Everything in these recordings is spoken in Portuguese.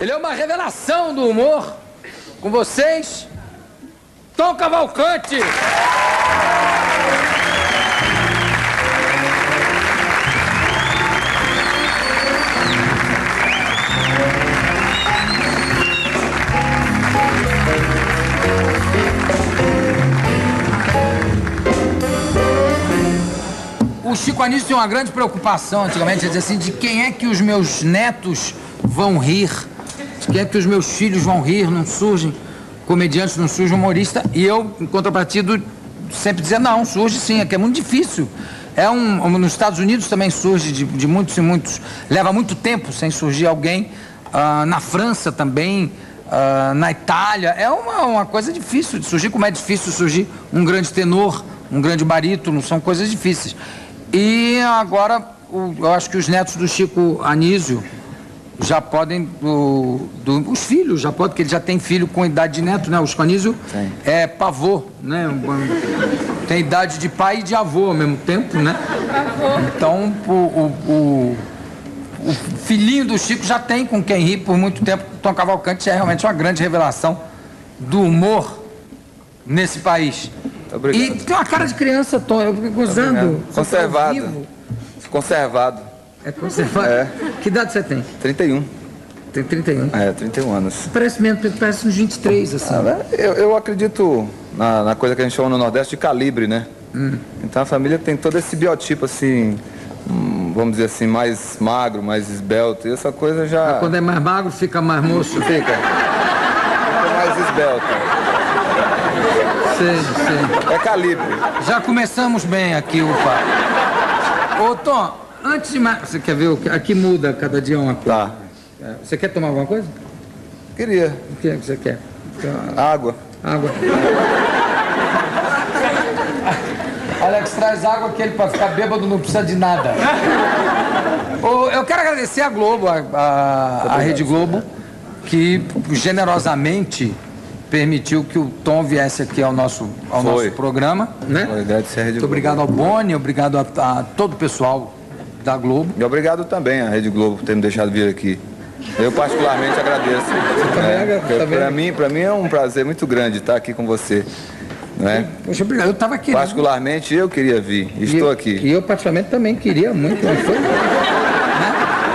Ele é uma revelação do humor. Com vocês, Tom Cavalcante. O Chico Anísio tinha uma grande preocupação antigamente, dizer assim, de quem é que os meus netos vão rir, quem é que os meus filhos vão rir, não surgem? Comediantes, não surge humorista, e eu, em contrapartido, sempre dizia, não, surge sim, é que é muito difícil. É um, um- nos Estados Unidos também surge de, de muitos e muitos, leva muito tempo sem surgir alguém, Ah, na França também, ah, na Itália, é uma, uma coisa difícil de surgir, como é difícil surgir um grande tenor, um grande barítono, são coisas difíceis. E agora, o- eu acho que os netos do Chico Anísio já podem, o- do- os filhos já podem, porque ele já tem filho com idade de neto, né? O Chico Anísio é pavô, né? Tem idade de pai e de avô ao mesmo tempo, né? Então, o, o- o- o filhinho do Chico já tem com quem rir por muito tempo. Tom Cavalcante é realmente uma grande revelação do humor nesse país. Obrigado. E tem uma cara de criança, Tom, eu fico gozando. Você tá Conservado. Vivo. Conservado. É conservado. É. Que idade você tem? 31. Tem 31. É, 31 anos. Parece mesmo, parece uns 23, assim. Eu, eu acredito na, na coisa que a gente chama no Nordeste de calibre, né? Então a família tem todo esse biotipo assim, hum, vamos dizer assim, mais magro, mais esbelto. E essa coisa já Quando é mais magro, fica mais moço. fica. Fica mais esbelto. Sei, sei. É calibre. Já começamos bem aqui, opa. Ô, Tom, antes de mais... Você quer ver? o que- Aqui muda cada dia uma coisa. Tá. É, Você quer tomar alguma coisa? Queria. O que é que você quer? Água. Água. Alex, traz água que ele para ficar bêbado não precisa de nada. Eu quero agradecer a Globo, a, a, a Rede Globo, que generosamente permitiu que o Tom viesse aqui ao nosso, ao Foi. nosso programa. Né? Foi, Muito obrigado ao Boni, obrigado a, a todo o pessoal da Globo. E obrigado também à Rede Globo por ter me deixado vir aqui. Eu particularmente agradeço. É, também- pra mim, pra mim é um prazer muito grande estar aqui com você. Né? Poxa, obrigado. Eu estava aqui. né? Particularmente eu queria vir. Estou eu- aqui. E eu, particularmente, também queria muito, não foi?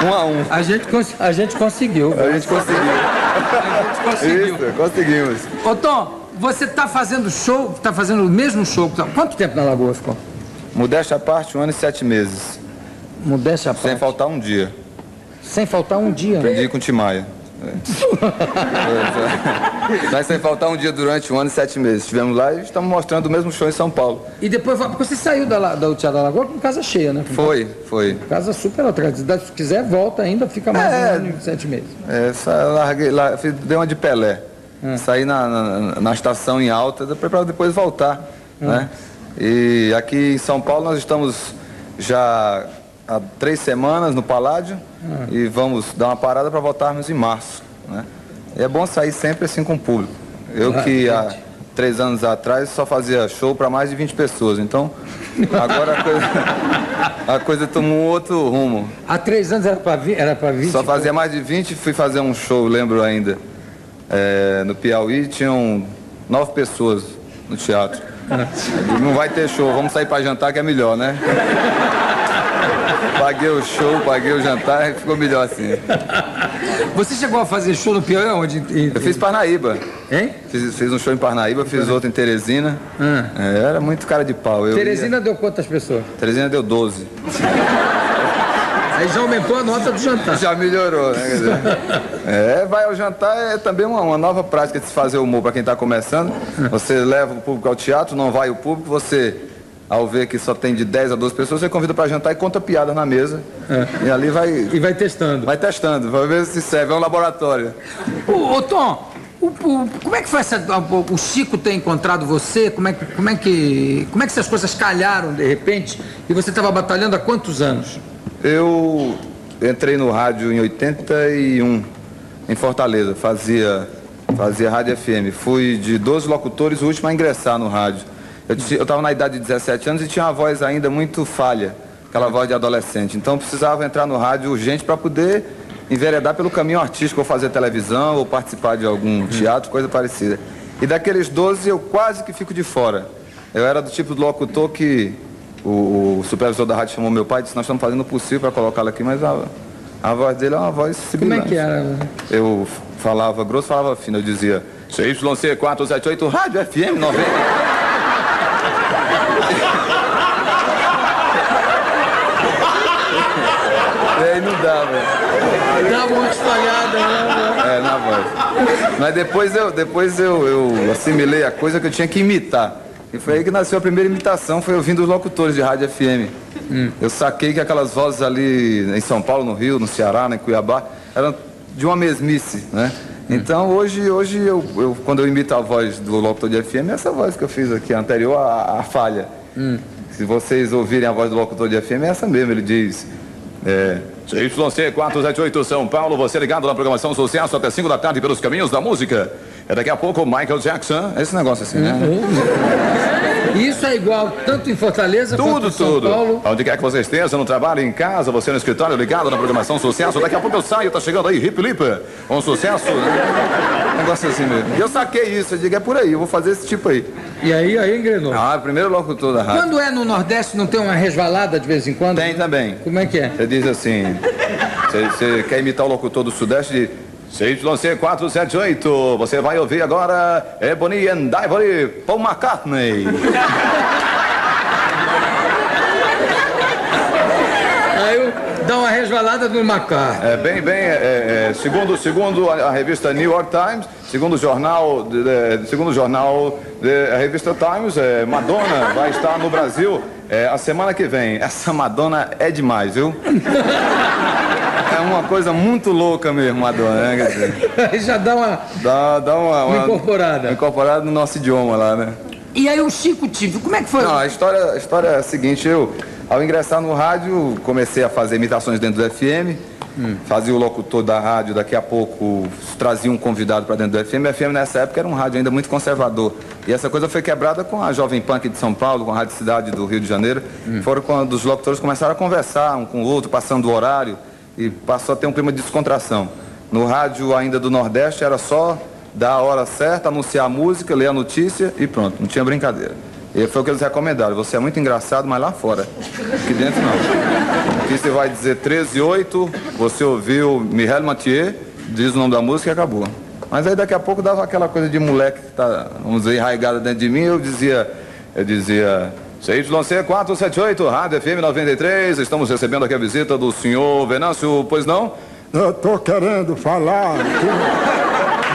Um a um. A gente, a gente conseguiu. A gente conseguiu. A gente conseguiu. Isso, conseguimos. Ô, Tom, você tá fazendo show, tá fazendo o mesmo show. tá- Quanto tempo na Lagoa ficou? Modéstia à parte, um ano e sete meses. Modéstia à Sem parte. faltar um dia. Sem faltar um dia. né? Aprendi com o Timaya. É. Mas sem faltar um dia durante um ano e sete meses. Estivemos lá e estamos mostrando o mesmo show em São Paulo. E depois, porque você saiu da, Teatro da Lagoa com casa cheia, né? Com Foi, foi. Casa super atrasada. Se quiser, volta ainda, fica mais É. um ano e sete meses. É, sa- larguei, lá, fiz- dei uma de Pelé. Saí na, na, na estação em alta para depois voltar. Né? E aqui em São Paulo nós estamos já há três semanas no Paládio e vamos dar uma parada para voltarmos em março. Né? E é bom sair sempre assim com o público. Eu que há três anos atrás só fazia show para mais de 20 pessoas. Então agora a coisa, a coisa tomou um outro rumo. Há três anos era vi, era pra 20. Só fazia mais de 20 fui fazer um show, lembro ainda. É, no Piauí tinham nove pessoas no teatro. Não vai ter show, vamos sair pra jantar que é melhor, né? Paguei o show, paguei o jantar e ficou melhor assim. Você chegou a fazer show no Piauí onde? Em- Eu fiz Parnaíba. Hein? Fiz, fiz um show em Parnaíba, fiz outro em Teresina. Ah. É, era muito cara de pau. Eu Teresina deu quantas pessoas? ia- Teresina deu 12. Aí já aumentou a nota do jantar. Já melhorou, né? Dizer, é, vai ao jantar é também uma, uma nova prática de se fazer humor para quem está começando. Você leva o público ao teatro, não vai o público, você, ao ver que só tem de 10 a 12 pessoas, você convida para jantar e conta piada na mesa. E ali vai, E vai testando. vai testando, vai ver se serve, é um laboratório. Ô, ô, Tom, o, o- como é que foi essa, o, o Chico ter encontrado você? Como é, que- como, é que, como é que essas coisas calharam de repente? E você estava batalhando há quantos anos? Eu entrei no rádio em 81, em Fortaleza, fazia, fazia rádio FM. Fui de 12 locutores, o último a ingressar no rádio. Eu estava na idade de 17 anos e tinha uma voz ainda muito falha, aquela voz de adolescente. Então precisava entrar no rádio urgente para poder enveredar pelo caminho artístico, ou fazer televisão, ou participar de algum teatro, coisa parecida. E daqueles 12 eu quase que fico de fora. Eu era do tipo do locutor que o, o supervisor da rádio chamou meu pai e disse, nós estamos fazendo o possível para colocá-lo aqui, mas a, a voz dele é uma voz Como é que era? Eu falava grosso, falava fino, eu dizia CYC 478 Rádio FM 90. E aí não dava. Dava uma espalhada, né? É, na voz. Mas depois eu, depois eu, eu assimilei a coisa que eu tinha que imitar. E foi aí que nasceu a primeira imitação, foi ouvindo os locutores de rádio FM. Hum. Eu saquei que aquelas vozes ali em São Paulo, no Rio, no Ceará, né, em Cuiabá, eram de uma mesmice, né? Então hoje, hoje eu, eu, quando eu imito a voz do locutor de FM, é essa voz que eu fiz aqui, anterior à, à falha. Hum. Se vocês ouvirem a voz do locutor de FM, é essa mesmo, ele diz. É, CYC 478 São Paulo, você ligado na programação Sucesso até 5 da tarde pelos caminhos da música. É daqui a pouco Michael Jackson, esse negócio assim, né? Uhum. Isso é igual tanto em Fortaleza tudo, quanto em São tudo. Paulo. Onde quer que você esteja, no trabalho, em casa, você no escritório, ligado na programação Sucesso. Daqui a pouco eu saio, tá chegando aí, Hip Lip, um sucesso? Um negócio assim mesmo. E eu saquei isso, eu digo, é por aí, eu vou fazer esse tipo aí. E aí, aí engrenou. Ah, primeiro locutor da rádio. Quando é no Nordeste, não tem uma resvalada de vez em quando? Tem também. Como é que é? Você diz assim, você, você quer imitar o locutor do Sudeste de CYC 478, você vai ouvir agora Ebony and Ivory, Paul McCartney. Aí dá uma resvalada no Macar. É bem, bem, é, é, segundo, segundo a, a, revista New York Times, segundo o jornal, de, de, segundo o jornal, de, a revista Times, é, Madonna vai estar no Brasil é, a semana que vem. Essa Madonna é demais, viu? É uma coisa muito louca mesmo, Madonna, né? Aí já dá uma. Dá, dá uma, uma, incorporada. Uma incorporada no nosso idioma lá, né? E aí o Chico Tive, como é que foi? Não, a história, a história é a seguinte, eu, ao ingressar no rádio, comecei a fazer imitações dentro do FM, hum. fazia o locutor da rádio, daqui a pouco trazia um convidado para dentro do FM. O FM nessa época era um rádio ainda muito conservador. E essa coisa foi quebrada com a Jovem Punk de São Paulo, com a Rádio Cidade do Rio de Janeiro. Hum. Foram quando os locutores começaram a conversar um com o outro, passando o horário e passou a ter um clima de descontração. No rádio ainda do Nordeste era só dar a hora certa, anunciar a música, ler a notícia e pronto, não tinha brincadeira. E foi o que eles recomendaram. Você é muito engraçado, mas lá fora. Aqui dentro não. Aqui você vai dizer 13 e 8, você ouviu Michel Mathieu, diz o nome da música e acabou. Mas aí daqui a pouco dava aquela coisa de moleque que tá, vamos dizer, enraigada dentro de mim, eu dizia, eu dizia, CYC 478, Rádio FM 93. Estamos recebendo aqui a visita do senhor Venâncio, pois não? Eu tô querendo falar aqui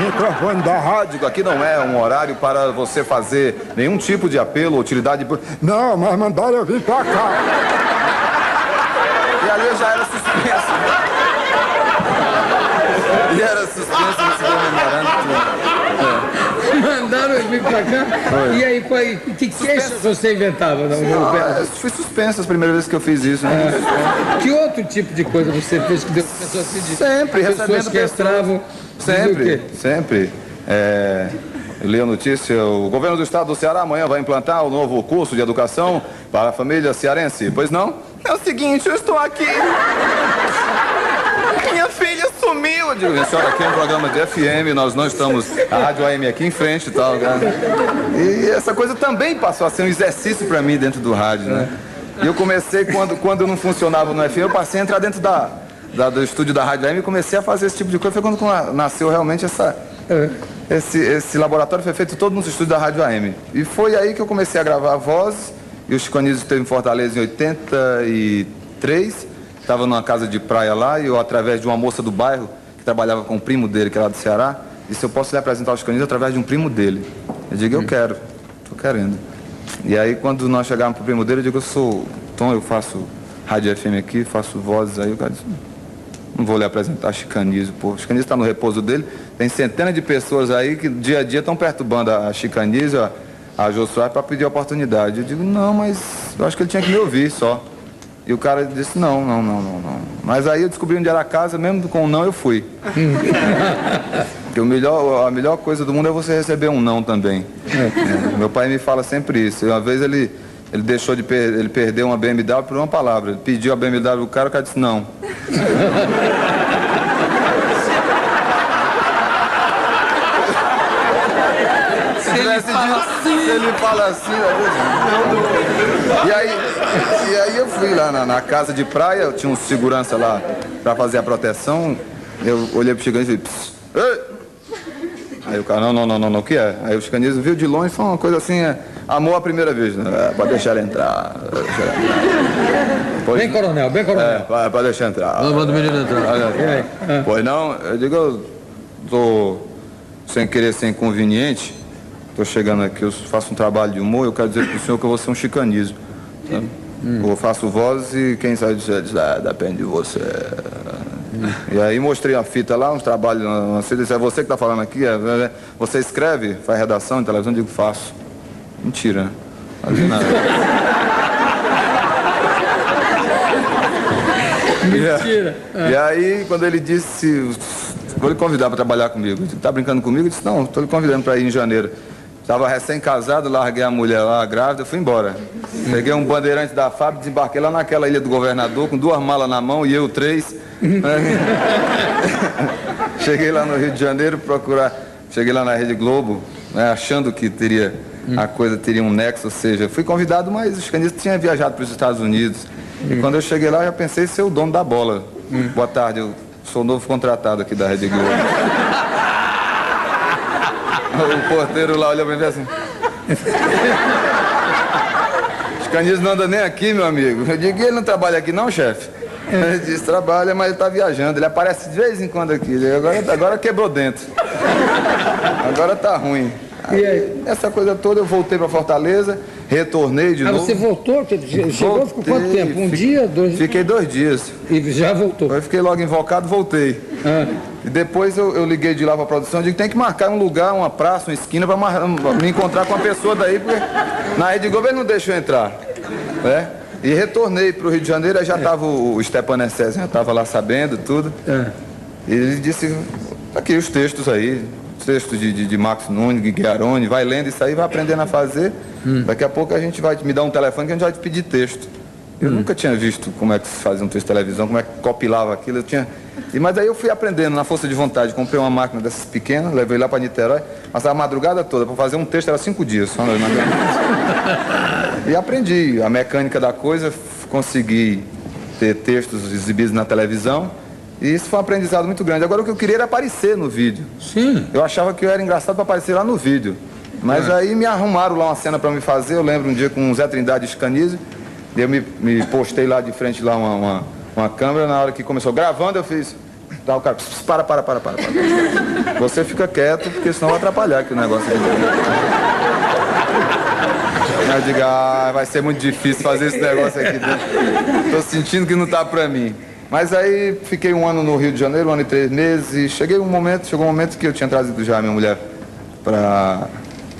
microfone da rádio. Aqui não é um horário para você fazer nenhum tipo de apelo, utilidade. Não, mas mandaram eu vir pra cá. E ali eu já era suspenso. e era suspenso nesse memorando. Pra cá. Foi. E aí, foi, que queixas você inventava? Não, não, não, fui suspenso as primeiras vezes que eu fiz isso. Né? É. Que outro tipo de coisa você fez que deu pessoas assim de Sempre, pessoas que entravam. Sempre, sempre. É, eu li a notícia, o governo do estado do Ceará amanhã vai implantar o novo curso de educação para a família cearense. Pois não? É o seguinte, eu estou aqui. Sumiu. Eu digo, senhora, aqui é um programa de FM, nós não estamos. A Rádio AM aqui em frente e tal. Né? E essa coisa também passou a ser um exercício para mim dentro do rádio, né? E eu comecei, quando, quando não funcionava no FM, eu passei a entrar dentro da, da, do estúdio da Rádio AM e comecei a fazer esse tipo de coisa. Foi quando nasceu realmente essa. Esse, esse laboratório foi feito todo nos estúdios da Rádio AM. E foi aí que eu comecei a gravar vozes. E o Chico Anísio esteve em Fortaleza em 83 estava numa casa de praia lá e eu, através de uma moça do bairro, que trabalhava com o primo dele, que era do Ceará, disse, eu posso lhe apresentar os canis através de um primo dele. Eu digo, eu hum. quero, estou querendo. E aí, quando nós chegávamos para o primo dele, eu digo, eu sou Tom, eu faço rádio FM aqui, faço vozes aí. O cara disse, não vou lhe apresentar Chicanizo, pô. Chicanizo está no repouso dele. Tem centenas de pessoas aí que dia a dia estão perturbando a Chicanizo, a, a Jô para pedir oportunidade. Eu digo, não, mas eu acho que ele tinha que me ouvir só. E o cara disse, não, não, não, não, não. Mas aí eu descobri onde era a casa, mesmo com o um não eu fui. Porque o melhor, a melhor coisa do mundo é você receber um não também. É. Meu pai me fala sempre isso. Uma vez ele, ele deixou de per, ele perdeu uma BMW por uma palavra. Ele pediu a BMW do cara, o cara disse não. Se ele fala assim, assim, se ele fala assim, né? E aí, e aí eu fui lá na, na casa de praia, tinha um segurança lá pra fazer a proteção. Eu olhei pro Chicanismo e falei, Ei! Aí o cara, não, não, não, não, não, o que é? Aí o Chicanismo viu de longe e falou uma coisa assim, é, amor à primeira vez, né? É, pode deixar ele entrar. Deixar ele entrar. Pois, bem coronel, bem coronel. É, pode, deixar entrar. Não manda o menino entrar. É. Pois não, eu digo, eu tô sem querer ser inconveniente, tô chegando aqui, eu faço um trabalho de humor, eu quero dizer pro senhor que eu vou ser um chicanismo. Hum. Eu faço voz e quem sabe dizer, ah, depende de você. E aí mostrei a fita lá, uns trabalhos na fita, disse, é você que está falando aqui? É, é, é, você escreve, faz redação em televisão? Eu digo, faço. Mentira, né? Nada. Mentira. E, e aí, quando ele disse, vou lhe convidar para trabalhar comigo. Está brincando comigo? Eu disse, não, estou lhe convidando para ir em janeiro. Estava recém-casado, larguei a mulher lá, grávida, fui embora. Peguei um bandeirante da fábrica, desembarquei lá naquela ilha do governador, com duas malas na mão e eu três. Cheguei lá no Rio de Janeiro procurar. Cheguei lá na Rede Globo, né, achando que teria a coisa teria um nexo, ou seja, fui convidado, mas os canistas tinham viajado para os Estados Unidos. E quando eu cheguei lá, já pensei ser o dono da bola. Boa tarde, eu sou novo contratado aqui da Rede Globo. O porteiro lá olhou pra mim assim. Os canistas não andam nem aqui, meu amigo. Eu digo, ele não trabalha aqui não, chefe? Ele disse, trabalha, mas ele está viajando. Ele aparece de vez em quando aqui. Agora, agora quebrou dentro. Agora tá ruim. Aí? Essa coisa toda, eu voltei para Fortaleza, retornei de ah, novo. você voltou? Chegou, voltei, ficou quanto tempo? Um fiquei, dia, dois Fiquei dois dias. E já voltou? Eu fiquei logo invocado, voltei. Ah. E depois eu, eu, liguei de lá para a produção, digo, tem que marcar um lugar, uma praça, uma esquina, para me encontrar com uma pessoa daí, porque na Rede Globo ele não deixou entrar. Né? E retornei para o Rio de Janeiro, aí já estava é. o Stepan Essés, já estava lá sabendo tudo. É. E ele disse, tá aqui os textos aí, os textos de, de, de Max Nunes, Guilherme, vai lendo isso aí, vai aprendendo a fazer. Hum. Daqui a pouco a gente vai me dar um telefone que a gente vai te pedir texto. Eu hum. nunca tinha visto como é que se fazia um texto de televisão, como é que copilava aquilo. Eu tinha... e, mas aí eu fui aprendendo na força de vontade. Comprei uma máquina dessas pequenas, levei lá para Niterói, passava a madrugada toda. Para fazer um texto era cinco dias. Só e aprendi a mecânica da coisa, consegui ter textos exibidos na televisão. E isso foi um aprendizado muito grande. Agora o que eu queria era aparecer no vídeo. Sim. Eu achava que eu era engraçado para aparecer lá no vídeo. Mas é. aí me arrumaram lá uma cena para me fazer. Eu lembro um dia com o Zé Trindade Escanize. Eu me, me postei lá de frente lá uma, uma, uma, câmera. Na hora que começou gravando, eu fiz. Tá, o cara, para, para, para, para, para. Você fica quieto, porque senão vai atrapalhar aqui o negócio. Eu digo, ah, vai ser muito difícil fazer esse negócio aqui dentro. Tô sentindo que não tá pra mim. Mas aí fiquei um ano no Rio de Janeiro, um ano e três meses, e cheguei um momento, chegou um momento que eu tinha trazido já a minha mulher para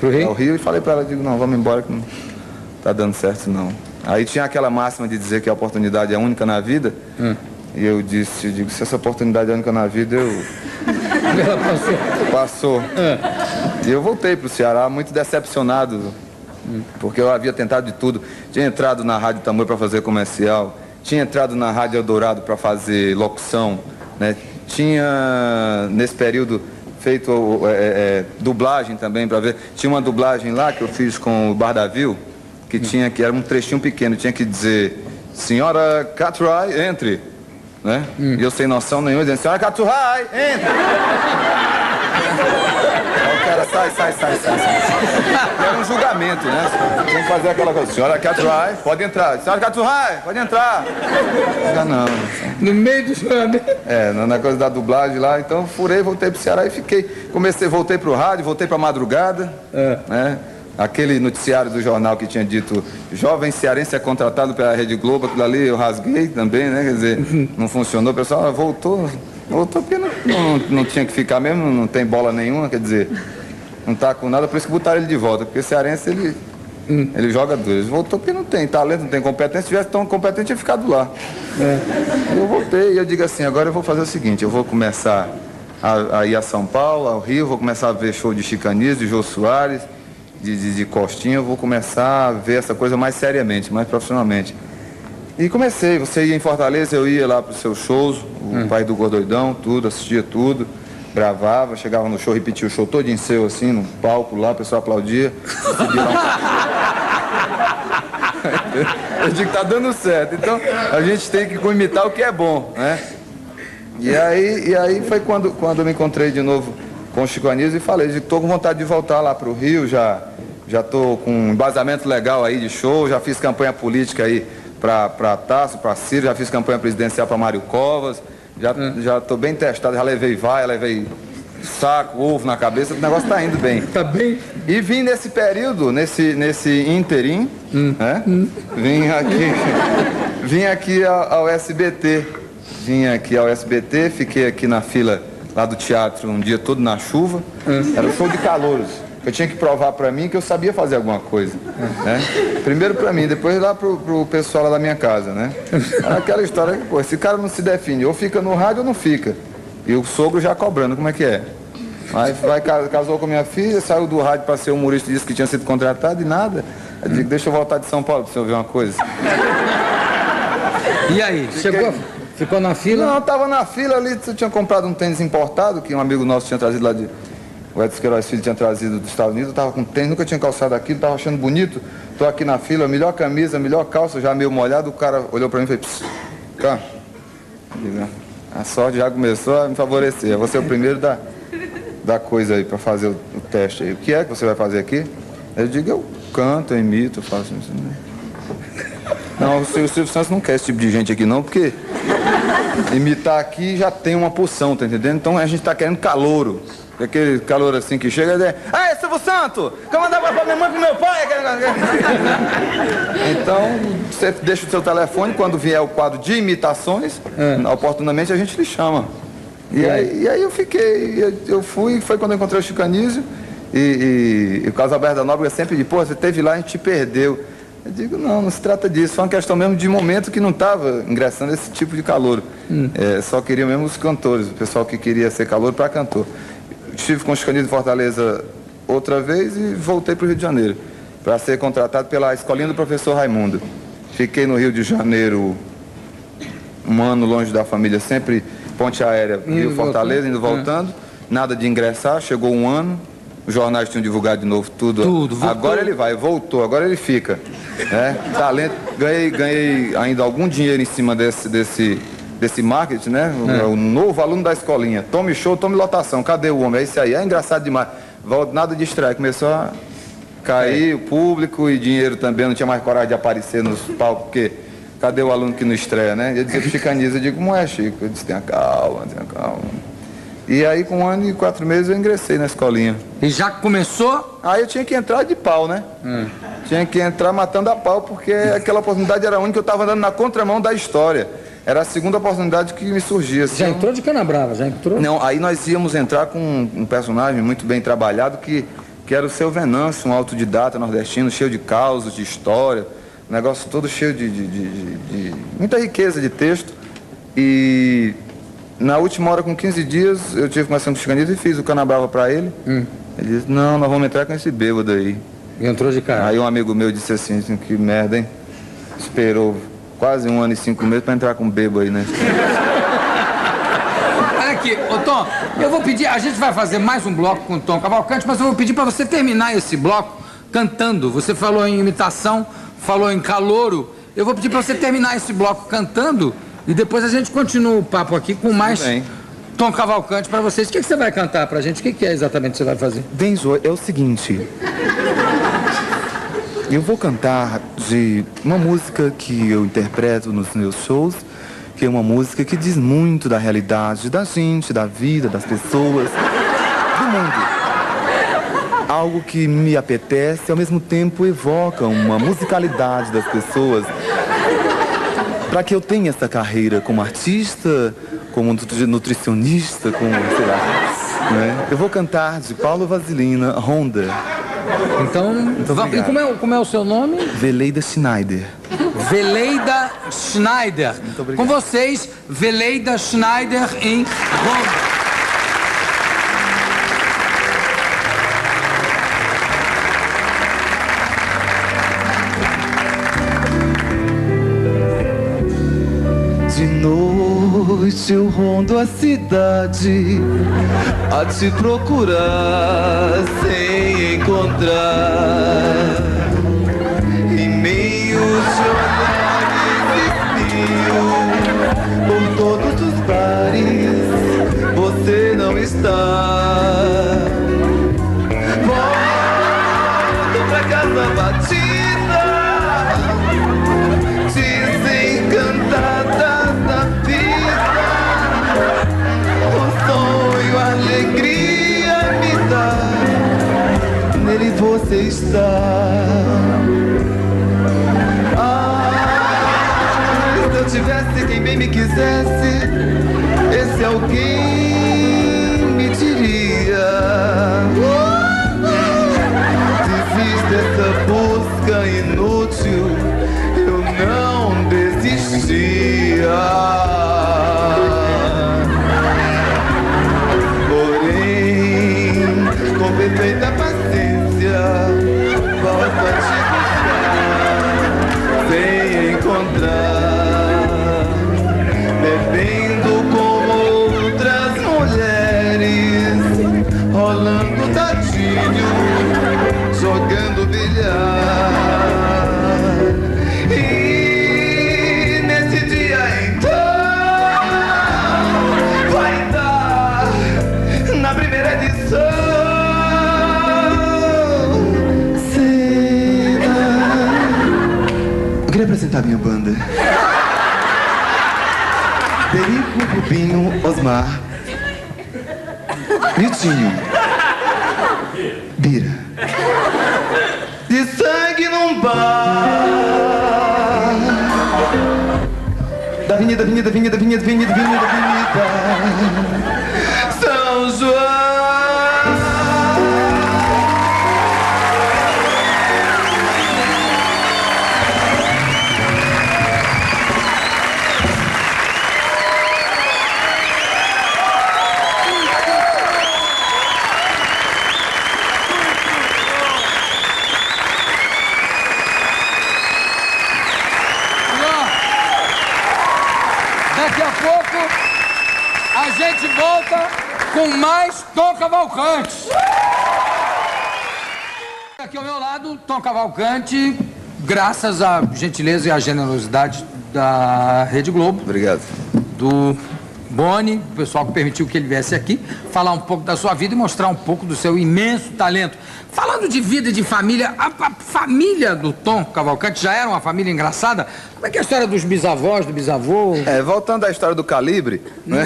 o Rio? E falei para ela, digo, não, vamos embora que não tá dando certo não. Aí tinha aquela máxima de dizer que a oportunidade é única na vida. Hum. E eu disse, eu digo, se essa oportunidade é única na vida, eu. Ela passou. Passou. É. E eu voltei para o Ceará muito decepcionado, hum. porque eu havia tentado de tudo. Tinha entrado na Rádio Tamoio para fazer comercial tinha entrado na Rádio Eldorado para fazer locução, né? tinha nesse período feito é, é, é dublagem também para ver. Tinha uma dublagem lá que eu fiz com o Bardavil, que hum. tinha que era um trechinho pequeno, tinha que dizer Senhora Catray, entre. Né? Hum. E eu sem noção nenhuma, dizendo, Senhora Catray, entre cara, sai, sai, sai, sai. sai. Um julgamento, né? Tem que fazer aquela coisa. Senhora Catrai, pode entrar. Senhora Catrai, pode entrar. Não, não. No meio do julgamento? É, na coisa da dublagem lá. Então furei, voltei pro Ceará e fiquei. Comecei, voltei pro rádio, voltei pra madrugada. É. Né? Aquele noticiário do jornal que tinha dito jovem cearense é contratado pela Rede Globo, aquilo ali eu rasguei também, né? Quer dizer, não funcionou, o pessoal voltou, voltou porque não, não, não tinha que ficar mesmo, não tem bola nenhuma, quer dizer, não tá com nada, por isso que botaram ele de volta, porque o cearense ele, hum. ele joga dois. Ele voltou porque não tem talento, não tem competência, se tivesse tão competente, tinha ficado lá. É. Eu voltei e eu digo assim, agora eu vou fazer o seguinte, eu vou começar a, a ir a São Paulo, ao Rio, vou começar a ver show de Chicanis, de Jô Soares, de, de, de Costinha, eu vou começar a ver essa coisa mais seriamente, mais profissionalmente. E comecei, você ia em Fortaleza, eu ia lá para os seus shows, o hum. pai do Gordoidão, tudo, assistia tudo. Gravava, chegava no show, repetia o show todo em seu, assim, no palco lá, o pessoal aplaudia. lá. Eu digo que tá dando certo. Então a gente tem que imitar o que é bom, né? E aí, e aí foi quando, quando eu me encontrei de novo com o Chico Anísio e falei, estou com vontade de voltar lá para o Rio, já já estou com um embasamento legal aí de show, já fiz campanha política aí para Tasso, para Ciro, já fiz campanha presidencial para Mário Covas, já hum. já estou bem testado, já levei vai, levei saco, ovo na cabeça, o negócio está indo bem. Tá bem. E vim nesse período, nesse, nesse interim, hum. né? Hum. Vim aqui, vim aqui ao, ao, SBT. Vim aqui ao SBT, fiquei aqui na fila lá do teatro um dia todo na chuva. Hum. Era show de calouros. Eu tinha que provar para mim que eu sabia fazer alguma coisa. Né? Primeiro para mim, depois lá pro, pro pessoal lá da minha casa, né? Era aquela história que, pô, esse cara não se define, ou fica no rádio ou não fica. E o sogro já cobrando, como é que é? Aí vai, casou com minha filha, saiu do rádio para ser humorista, disse que tinha sido contratado e nada. Eu digo, deixa eu voltar de São Paulo para você ouvir uma coisa. E aí, chegou, ficou na fila? Não, estava na fila ali, eu tinha comprado um tênis importado, que um amigo nosso tinha trazido lá de. O Edson Queiroz Filho tinha trazido dos Estados Unidos, eu estava com tênis, nunca tinha calçado aquilo, estava achando bonito. Estou aqui na fila, melhor camisa, melhor calça, já meio molhado, o cara olhou para mim e fez, cá. A sorte já começou a me favorecer. Você é o primeiro da, da coisa aí para fazer o, o, teste aí. O que é que você vai fazer aqui? Eu digo, eu canto, eu imito, eu faço isso. Né? Não, o Silvio Santos não quer esse tipo de gente aqui não, porque imitar aqui já tem uma poção, tá entendendo? Então a gente tá querendo calouro. Aquele calor assim que chega e diz, ah, é Silvio Santo, que eu mandava pra minha mãe e pro meu pai. então, você deixa o seu telefone, quando vier o quadro de imitações, é. oportunamente a gente lhe chama. E, aí, e aí eu fiquei, eu fui, foi quando eu encontrei o Chicanísio, e, e, e o Carlos Alberto da Nóbrega sempre disse, pô, você teve lá, a gente te perdeu. Eu digo, não, não se trata disso, foi uma questão mesmo de momento que não estava ingressando esse tipo de calor. Hum. É, só queria mesmo os cantores, o pessoal que queria ser calor para cantor. Estive com o Chicanísio em Fortaleza outra vez e voltei para o Rio de Janeiro, para ser contratado pela escolinha do professor Raimundo. Fiquei no Rio de Janeiro um ano longe da família, sempre ponte aérea Rio Fortaleza, indo voltando, nada de ingressar, chegou um ano, os jornais tinham divulgado de novo tudo. Tudo, voltou. Agora ele vai, voltou, agora ele fica. É, talento, ganhei, ganhei ainda algum dinheiro em cima desse, desse, desse marketing, né? É. O, o, novo aluno da escolinha. Tome show, tome lotação. Cadê o homem? É isso aí. É engraçado demais. Volta, nada de estreia. Começou a cair é. o público e dinheiro também. Não tinha mais coragem de aparecer nos palcos, porque cadê o aluno que não estreia, né? Eu dizia Chicaniza, eu digo, como é, Chico? Eu disse, tenha calma, tenha calma. E aí, com um ano e quatro meses, eu ingressei na escolinha. E já começou? Aí eu tinha que entrar de pau, né? Hum. Tinha que entrar matando a pau, porque aquela oportunidade era única, eu estava andando na contramão da história. Era a segunda oportunidade que me surgia. Assim, já entrou de cana brava, já entrou? Não, aí nós íamos entrar com um personagem muito bem trabalhado que, que era o seu Venâncio, um autodidata nordestino, cheio de causos, de história, um negócio todo cheio de, de, de, de muita riqueza de texto. E na última hora, com 15 dias, eu tive conversando com o Chicanito e fiz o cana brava para ele. Hum. Ele disse, não, nós vamos entrar com esse bêbado aí. E entrou de cara. Aí um amigo meu disse assim, assim que merda, hein? Esperou quase um ano e cinco meses para entrar com um bebo aí, né? Olha aqui, ô Tom, eu vou pedir, a gente vai fazer mais um bloco com o Tom Cavalcante, mas eu vou pedir para você terminar esse bloco cantando. Você falou em imitação, falou em calouro. Eu vou pedir para você terminar esse bloco cantando e depois a gente continua o papo aqui com mais Tom Cavalcante para vocês. O que, que, você vai cantar para a gente? O que, que, é exatamente que você vai fazer? Benzo, é o seguinte. Eu vou cantar de uma música que eu interpreto nos meus shows, que é uma música que diz muito da realidade da gente, da vida, das pessoas, do mundo. Algo que me apetece e ao mesmo tempo evoca uma musicalidade das pessoas. Para que eu tenha essa carreira como artista, como nutricionista, como, sei lá. Né? Eu vou cantar de Paulo Vasilina, Honda. Então, e como é, como é o seu nome? Veleida Schneider. Veleida Schneider. Com vocês, Veleida Schneider em Roma. Inútil rondo a cidade a te procurar sem encontrar. Em meio de olhares espios por todos os bares, você não está. Volto pra casa batida, minha banda. Perico, Rubinho, Osmar, Miltinho, Bira. De sangue num bar. Da avenida, avenida, avenida, avenida, avenida, avenida, avenida. Com mais Tom Cavalcante. Aqui ao meu lado, Tom Cavalcante, graças à gentileza e à generosidade da Rede Globo, Obrigado. do Boni, o pessoal que permitiu que ele viesse aqui, falar um pouco da sua vida e mostrar um pouco do seu imenso talento. Falando de vida e de família, a, a família do Tom Cavalcante já era uma família engraçada? Como é que é a história dos bisavós, do bisavô? É, voltando à história do calibre, né?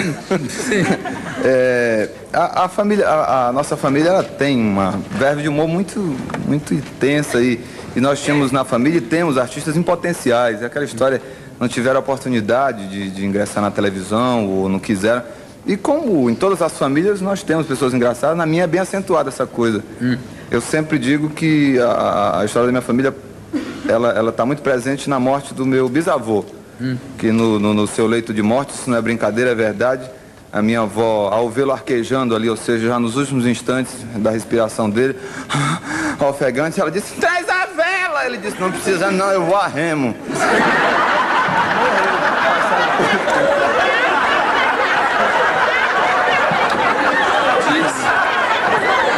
Sim. É, a, a família, a, a nossa família, ela tem uma verve de humor muito, muito intensa e, e nós tínhamos na família e temos artistas em potenciais. É aquela história, não tiveram a oportunidade de, de ingressar na televisão ou não quiseram. E como em todas as famílias nós temos pessoas engraçadas, na minha é bem acentuada essa coisa. Eu sempre digo que a, a história da minha família ela ela está muito presente na morte do meu bisavô, que no, no, no seu leito de morte, isso não é brincadeira, é verdade. A minha avó, ao vê-lo arquejando ali, ou seja, já nos últimos instantes da respiração dele, ofegante, ela disse: Traz a vela! Ele disse: Não precisa, não, eu vou a remo.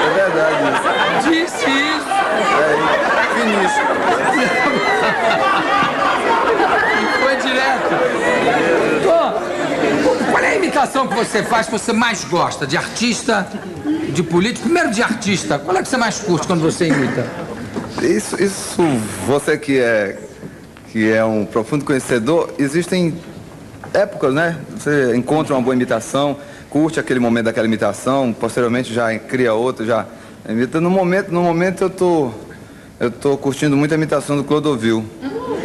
É verdade isso. Disse isso. É, finíssimo. Foi direto. Qual é a imitação que você faz que você mais gosta? De artista, de político? Primeiro de artista. Qual é que você mais curte quando você imita? Isso, isso, você que é, que é um profundo conhecedor, existem épocas, né? Você encontra uma boa imitação, curte aquele momento daquela imitação, posteriormente já cria outra, já imita. No momento, no momento eu tô, eu tô curtindo muito a imitação do Clodovil.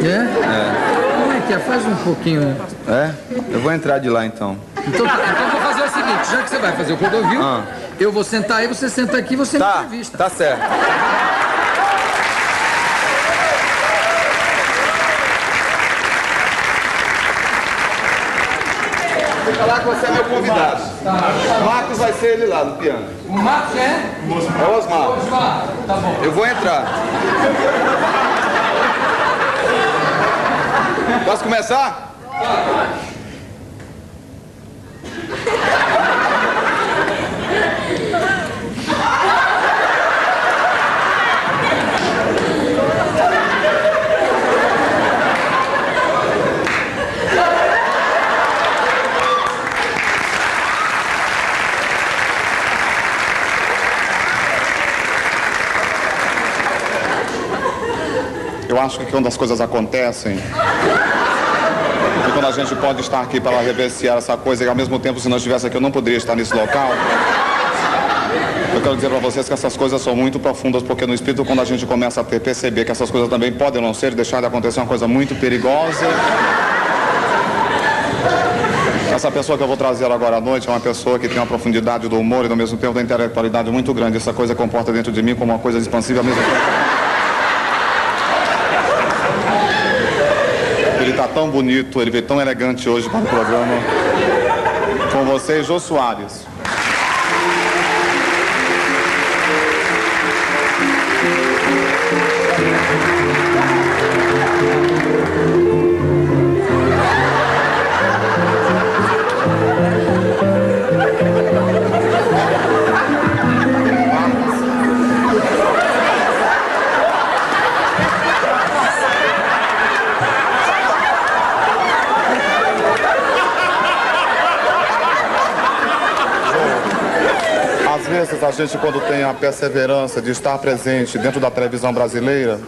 É? Como é que é? Faz um pouquinho. É? Eu vou entrar de lá então. Então, tá, então eu vou fazer o seguinte, já que você vai fazer o Clodovil, Ah. eu vou sentar aí, você senta aqui, você me Tá, entrevista. tá certo. Fica lá que você é meu convidado. Marcos vai ser ele lá no piano. O Marcos é? É o Osmar. Osmar. Tá bom. Eu vou entrar. Posso começar? Acho que quando as coisas acontecem, e quando a gente pode estar aqui para reverenciar essa coisa, e ao mesmo tempo, se não estivesse aqui, eu não poderia estar nesse local. Eu quero dizer para vocês que essas coisas são muito profundas, porque no espírito, quando a gente começa a perceber que essas coisas também podem não ser, deixar de acontecer uma coisa muito perigosa. Essa pessoa que eu vou trazer agora à noite é uma pessoa que tem uma profundidade do humor e, ao mesmo tempo, da intelectualidade muito grande. Essa coisa comporta dentro de mim como uma coisa expansiva mesmo tempo. Ele está tão bonito, ele veio tão elegante hoje para o programa. Com vocês, Jô Soares. A gente quando tem a perseverança de estar presente dentro da televisão brasileira,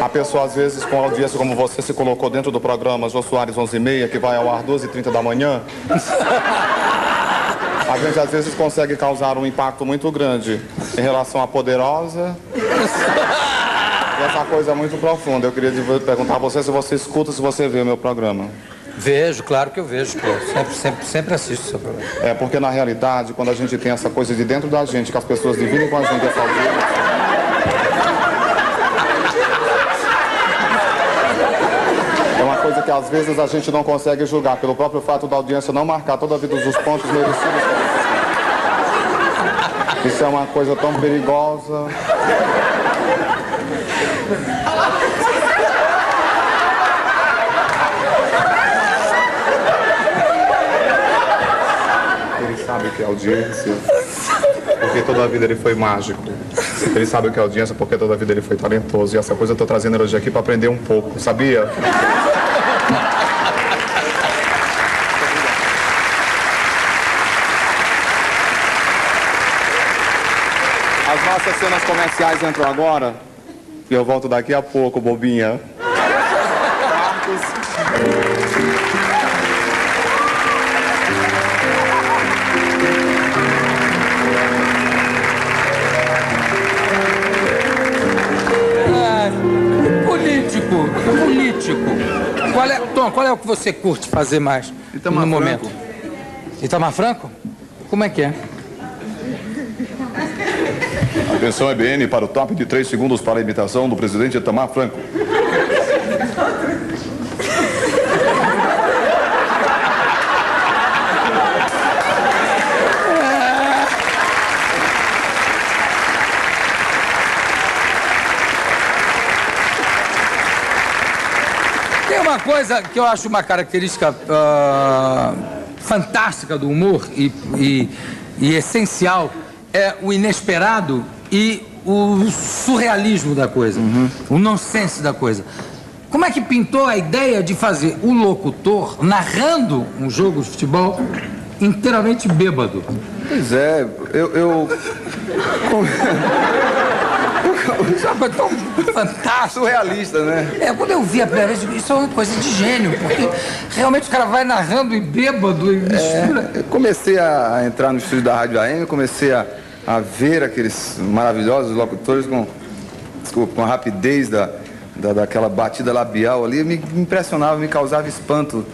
a pessoa às vezes com audiência como você se colocou dentro do programa Jô Soares 11 e meia, que vai ao ar 12h30 da manhã, a gente às vezes consegue causar um impacto muito grande em relação à poderosa. E essa coisa é muito profunda. Eu queria perguntar a você se você escuta, se você vê o meu programa. Vejo, claro que eu vejo, pô. Sempre, sempre, sempre assisto seu programa. É porque na realidade, quando a gente tem essa coisa de dentro da gente, que as pessoas dividem com a gente essa audiência. É uma coisa que às vezes a gente não consegue julgar, pelo próprio fato da audiência não marcar toda a vida dos pontos merecidos. Isso é uma coisa tão perigosa. Ele que é audiência, porque toda a vida ele foi mágico. Ele sabe o que é audiência, porque toda a vida ele foi talentoso. E essa coisa eu tô trazendo hoje aqui para aprender um pouco, sabia? As nossas cenas comerciais entram agora. E eu volto daqui a pouco, bobinha. Político. Qual é, Tom, qual é o que você curte fazer mais Itamar no Franco. momento? Itamar Franco? Como é que é? Atenção, EBN, para o top de 3 segundos para a imitação do presidente Itamar Franco. Tem uma coisa que eu acho uma característica ah, fantástica do humor e, e- e essencial é o inesperado e o surrealismo da coisa, o nonsense da coisa. Como é que pintou a ideia de fazer o locutor narrando um jogo de futebol inteiramente bêbado? Pois é, eu. eu... Isso é uma coisa tão fantástica. Surrealista, né? É, quando eu vi a primeira vez, isso é uma coisa de gênio, porque realmente o cara vai narrando e bêbado e mistura. Eu comecei a entrar no estúdio da Rádio AM, comecei a, a ver aqueles maravilhosos locutores com, desculpa, com a rapidez da, da, daquela batida labial ali, me impressionava, me causava espanto.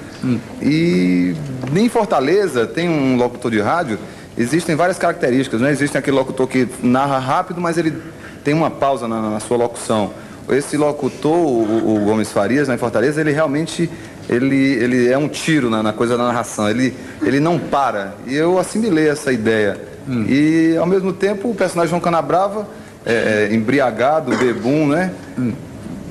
E nem em Fortaleza tem um locutor de rádio, existem várias características, né? Existe aquele locutor que narra rápido, mas ele tem uma pausa na, na sua locução. Esse locutor, o, o Gomes Farias, lá em Fortaleza, ele realmente ele, ele é um tiro na, na coisa da narração. Ele, ele não para. E eu assimilei essa ideia. E, ao mesmo tempo, o personagem João Canabrava, é, é, embriagado, bebum, né?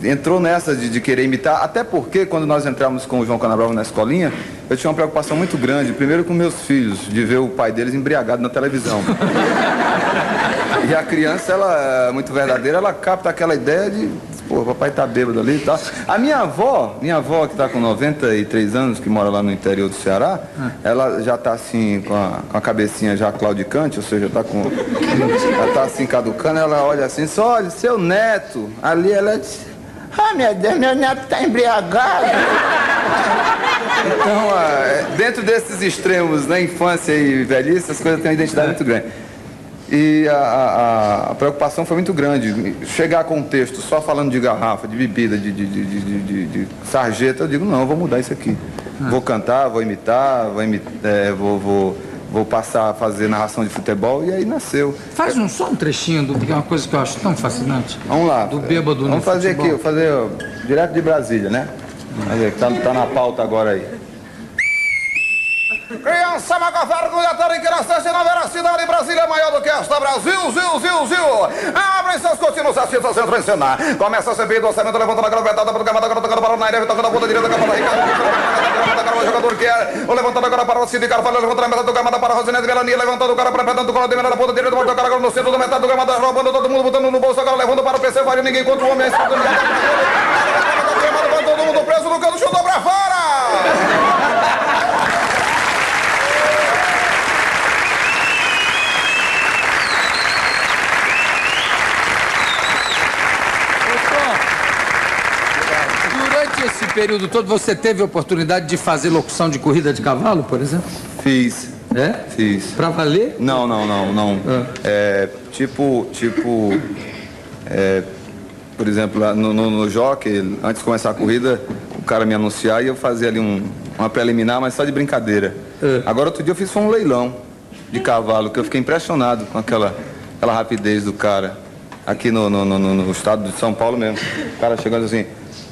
Entrou nessa de, de querer imitar, até porque quando nós entramos com o João Canabrava na escolinha, eu tinha uma preocupação muito grande, primeiro com meus filhos, de ver o pai deles embriagado na televisão. E a criança, ela é muito verdadeira, ela capta aquela ideia de, pô, o papai tá bêbado ali e tal. A minha avó, minha avó que tá com 93 anos, que mora lá no interior do Ceará, ela já tá assim, com a, com a cabecinha já claudicante, ou seja, tá com. Já tá assim caducando, ela olha assim, só olha, seu neto, ali ela é. Ah, meu Deus, meu neto tá embriagado. Então, ah, dentro desses extremos, na infância e velhice, as coisas têm uma identidade muito grande. E a, a- a preocupação foi muito grande. Chegar com um texto só falando de garrafa, de bebida, de, de, de, de, sarjeta, eu digo, não, eu vou mudar isso aqui. Vou cantar, vou imitar, vou, imi- é, vou, vou, vou passar a fazer narração de futebol, e aí nasceu. Faz um, só um trechinho, do, porque é uma coisa que eu acho tão fascinante. Vamos lá. Do bêbado no Vamos fazer futebol. aqui, vou fazer ó, direto de Brasília, né? Que tá, tá na pauta agora aí. Criança maga vergonha, terem que nascer na veracidade de Brasília é maior do que esta. Brasil, Zil, Zil, Zil. Abrem seus cortinos, artistas entram em cena. Começa a subir do orçamento, levantando a gravetada, porque a mata agora tocando para o Naire, tocando a ponta direita, capa da Ricardo. Jogador que é, levantando agora para o Cid Carvalho, levantando a meta do Gamada para a Rosinete Velania, levantando o cara para o colo de na ponta direita, bota o cara agora no centro do metade do Gamada, roubando todo mundo, botando no bolso, agora levando para o PC, vai ninguém contra o homem, todo mundo preso no canto, chutou pra fora! Durante esse período todo, você teve a oportunidade de fazer locução de corrida de cavalo, por exemplo? Fiz. É? Fiz. Pra valer? Não, não, não, não. É, tipo, tipo, é, por exemplo, no, no, no jockey, antes de começar a corrida, o cara me anunciar e eu fazia ali um, uma preliminar, mas só de brincadeira. Agora, outro dia eu fiz foi um leilão de cavalo, que eu fiquei impressionado com aquela, aquela rapidez do cara. Aqui no, no, no, no- no estado de São Paulo mesmo. O cara chegando assim,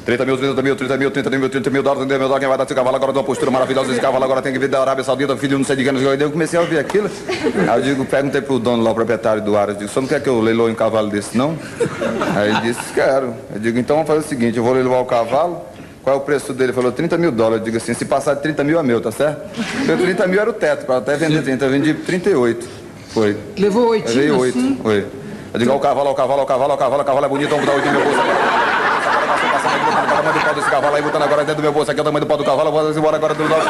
30 mil, 30 mil, 30 mil, 30 mil, 30 mil dólares, 30 mil dólares, quem vai dar esse cavalo agora de uma postura maravilhosa, esse cavalo agora tem que vir da Arábia Saudita, filho não sei de quem, eu comecei a ouvir aquilo. Aí eu digo, perguntei pro dono lá, o proprietário do Aras, digo, você não quer que eu leiloe um cavalo desse, não? Aí ele disse, quero. Eu digo, então vamos fazer o seguinte, eu vou leiloar o cavalo, qual é o preço dele? Ele falou, 30 mil dólares. Eu digo assim, se passar de 30 mil é meu, tá certo? Porque 30 mil era o teto, para até vender 30, eu vendi 38. Foi. Levou Eu oitinho veio oito. assim? Foi. Eu digo, ó, o cavalo, ó, o cavalo, ó, o cavalo, ó, o cavalo, o cavalo é bonito, vamos botar oito no meu bolso. O tamanho do pau desse cavalo aí, botando agora dentro do meu bolso aqui, é o tamanho do pau do cavalo, eu vou embora agora do nosso.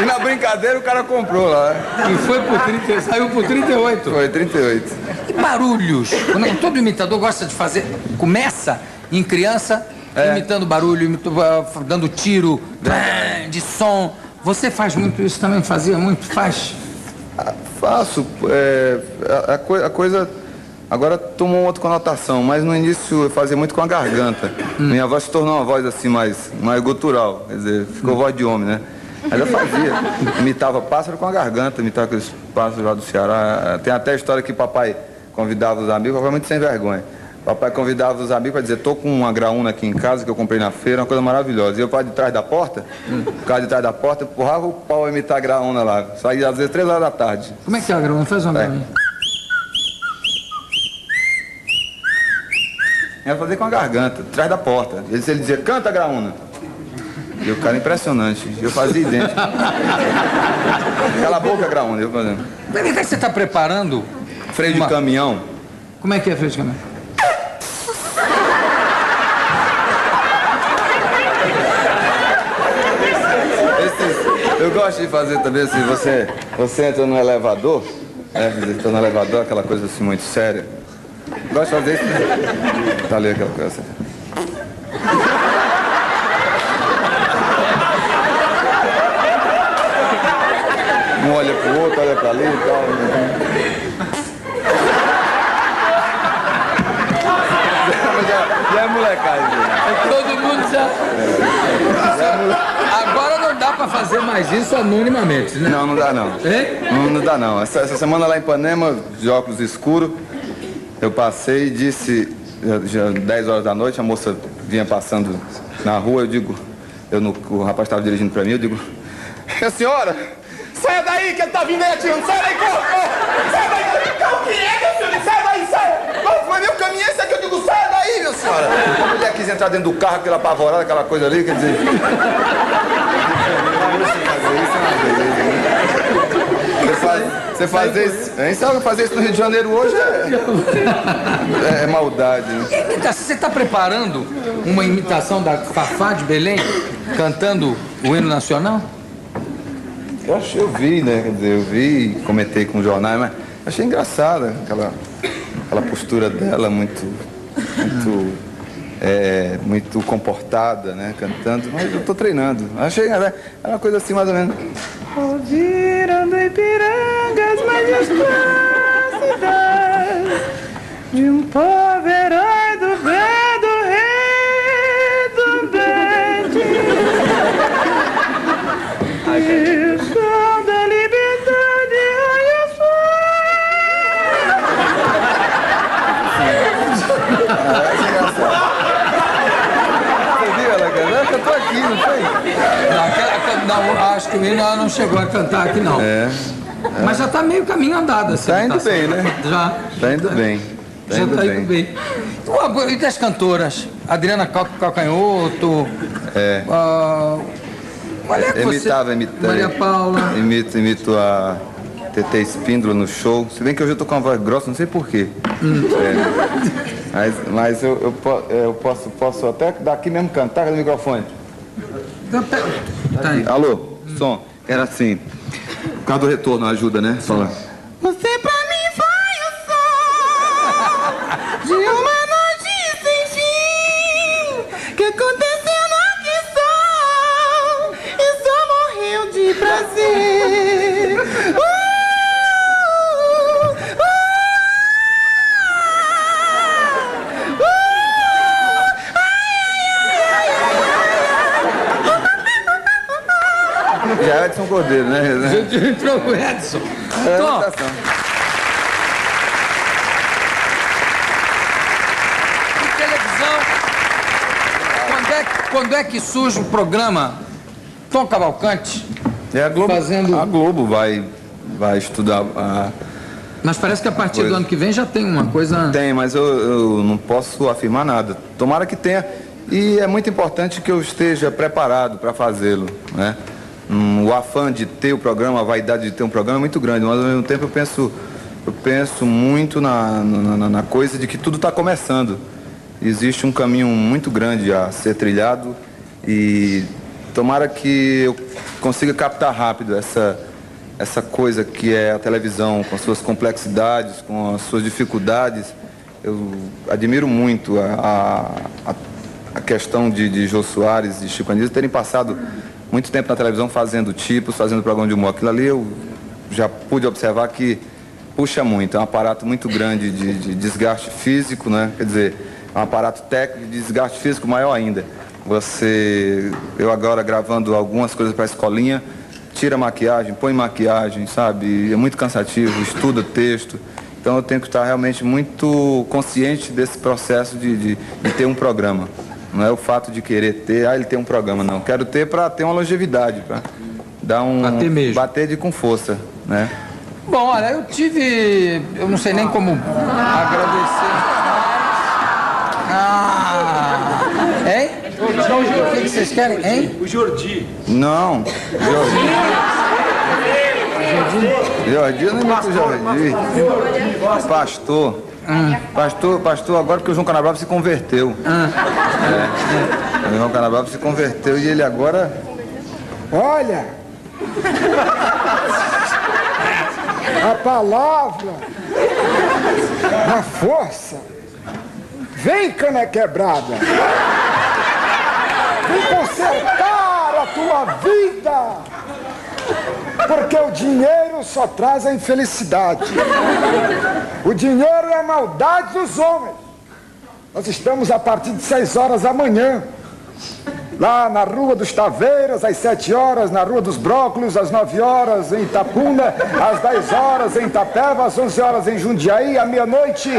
E na brincadeira o cara comprou lá. né? E foi por 30, saiu por 38. Foi 38. E barulhos? Quando todo imitador gosta de fazer. Começa em criança, imitando barulho, imito- ah, dando tiro, de som. Você faz muito isso também? Fazia muito? Faz? Faço. é, a, a coi- a coisa agora tomou uma outra conotação, mas no início eu fazia muito com a garganta. Minha voz se tornou uma voz assim mais, mais gutural, quer dizer, ficou voz de homem, né? Mas eu fazia. Imitava pássaro com a garganta, imitava aqueles pássaros lá do Ceará. Tem até a história que papai convidava os amigos, papai é muito sem vergonha. Papai convidava os amigos para dizer, tô com uma graúna aqui em casa que eu comprei na feira, uma coisa maravilhosa. E eu para de trás da porta, por causa de trás da porta, empurrava o pau a imitar a graúna lá. Saía às vezes três horas da tarde. Como é que é a grama? Faz uma É. pra fazer com a garganta, atrás da porta. Ele, ele dizia, canta, graúna. E o cara impressionante. Eu fazia idêntico. Cala a boca, graúna. Eu fazendo. Vem cá que você está preparando. Freio de Uma- caminhão. Como é que é, Freio de Caminhão? Esses- eu gosto de fazer também assim, você, você entra no elevador, né? Entra no elevador, aquela coisa assim muito séria. Gosto de fazer isso. Tá ali aquela coisa. Um olha pro outro, olha pra ali e tal. já, já é molecagem. Todo mundo já. Agora não dá para fazer mais isso anonimamente, né? Não, não dá não. Hein? Não, não dá não. Essa, essa semana lá em Ipanema, de óculos escuros, eu passei e disse, já, já 10 horas da noite, a moça vinha passando na rua, eu digo, eu no- o rapaz estava dirigindo para mim, eu digo, minha senhora, saia daí que ele tá vindo aí atirando, saia daí, corra, saia daí, então, o que é, meu filho, saia daí, saia, Não, mas meu caminho é esse aqui, eu digo, saia daí, minha senhora. A mulher quis entrar dentro do carro, aquela apavorada, aquela coisa ali, quer dizer... você fazer isso, hein? Sabe, fazer isso no Rio de Janeiro hoje é, é, é maldade. Né? Você está preparando uma imitação da Fafá de Belém, cantando o hino nacional? Eu acho eu vi, né? Quer dizer, eu vi, comentei com os jornais, mas achei engraçada aquela, aquela postura dela, muito, muito é, muito comportada, né? Cantando, mas eu tô treinando. Achei né, é uma coisa assim mais ou menos. Ipirangas, de um povo herói do bem acho que ela não chegou a cantar aqui, não. É. Mas já tá meio caminho andado, assim. Tá indo bem, né? Já. Tá indo bem. Tá já indo tá bem. indo bem. Ué, E das cantoras? Adriana Cal- Calcanhoto. É. ah, é que você... Imitava. Maria Paula. Imito, imito a TT Espíndola no show. Se bem que hoje eu tô com uma voz grossa, não sei porquê. É. Mas, mas eu, eu, eu posso, posso até daqui mesmo cantar no microfone. Tá. Alô, som. Era assim. Por causa do retorno ajuda, né? Fala. Edson Cordeiro, né? Entrou o Edson. É, Tom, em televisão, quando é, que- quando é que surge o programa Tom Cavalcante? É a Globo. Fazendo- A Globo vai, vai estudar a. Mas parece que a partir do ano que vem já tem uma coisa... Tem, mas eu, eu não posso afirmar nada. Tomara que tenha. E é muito importante que eu esteja preparado para fazê-lo. Né? Hum, o afã de ter o programa, a vaidade de ter um programa é muito grande, mas ao mesmo tempo eu penso, eu penso muito na, na, na- coisa de que tudo está começando. Existe um caminho muito grande a ser trilhado e tomara que eu consiga captar rápido essa, essa coisa que é a televisão, com as suas complexidades, com as suas dificuldades. Eu admiro muito a, a, a questão de, de Jô Soares e Chico Anísio terem passado muito tempo na televisão fazendo tipos, fazendo programa de humor. Aquilo ali eu já pude observar que puxa muito, é um aparato muito grande de, de desgaste físico, né? Quer dizer, é um aparato técnico de desgaste físico maior ainda. Você, eu agora gravando algumas coisas para a escolinha, tira maquiagem, põe maquiagem, sabe? É muito cansativo, estuda texto. Então eu tenho que estar realmente muito consciente desse processo de, de, de ter um programa. Não é o fato de querer ter, ah, ele tem um programa, não. Quero ter para ter uma longevidade, para dar um. Bater mesmo. Bater de com força, né? Bom, olha, eu tive. Eu não sei nem como agradecer. Ah! Hein? O que, que vocês querem, hein? Não, Jordi. Jordi, eu não imito o Jordi. Pastor. Pastor, pastor, agora que o João Canabrava se converteu. É. O João Canabrava se converteu e ele agora. Olha! A palavra, a força, vem cana quebrada, vem consertar a tua vida, porque o dinheiro só traz a infelicidade. O dinheiro é a maldade dos homens. Nós estamos a partir de 6 horas da manhã. Lá na Rua dos Taveiras, às 7 horas, na Rua dos Brócolis, às 9 horas em Itapuna, às 10 horas em Itapeva, às 11 horas em Jundiaí, à meia-noite,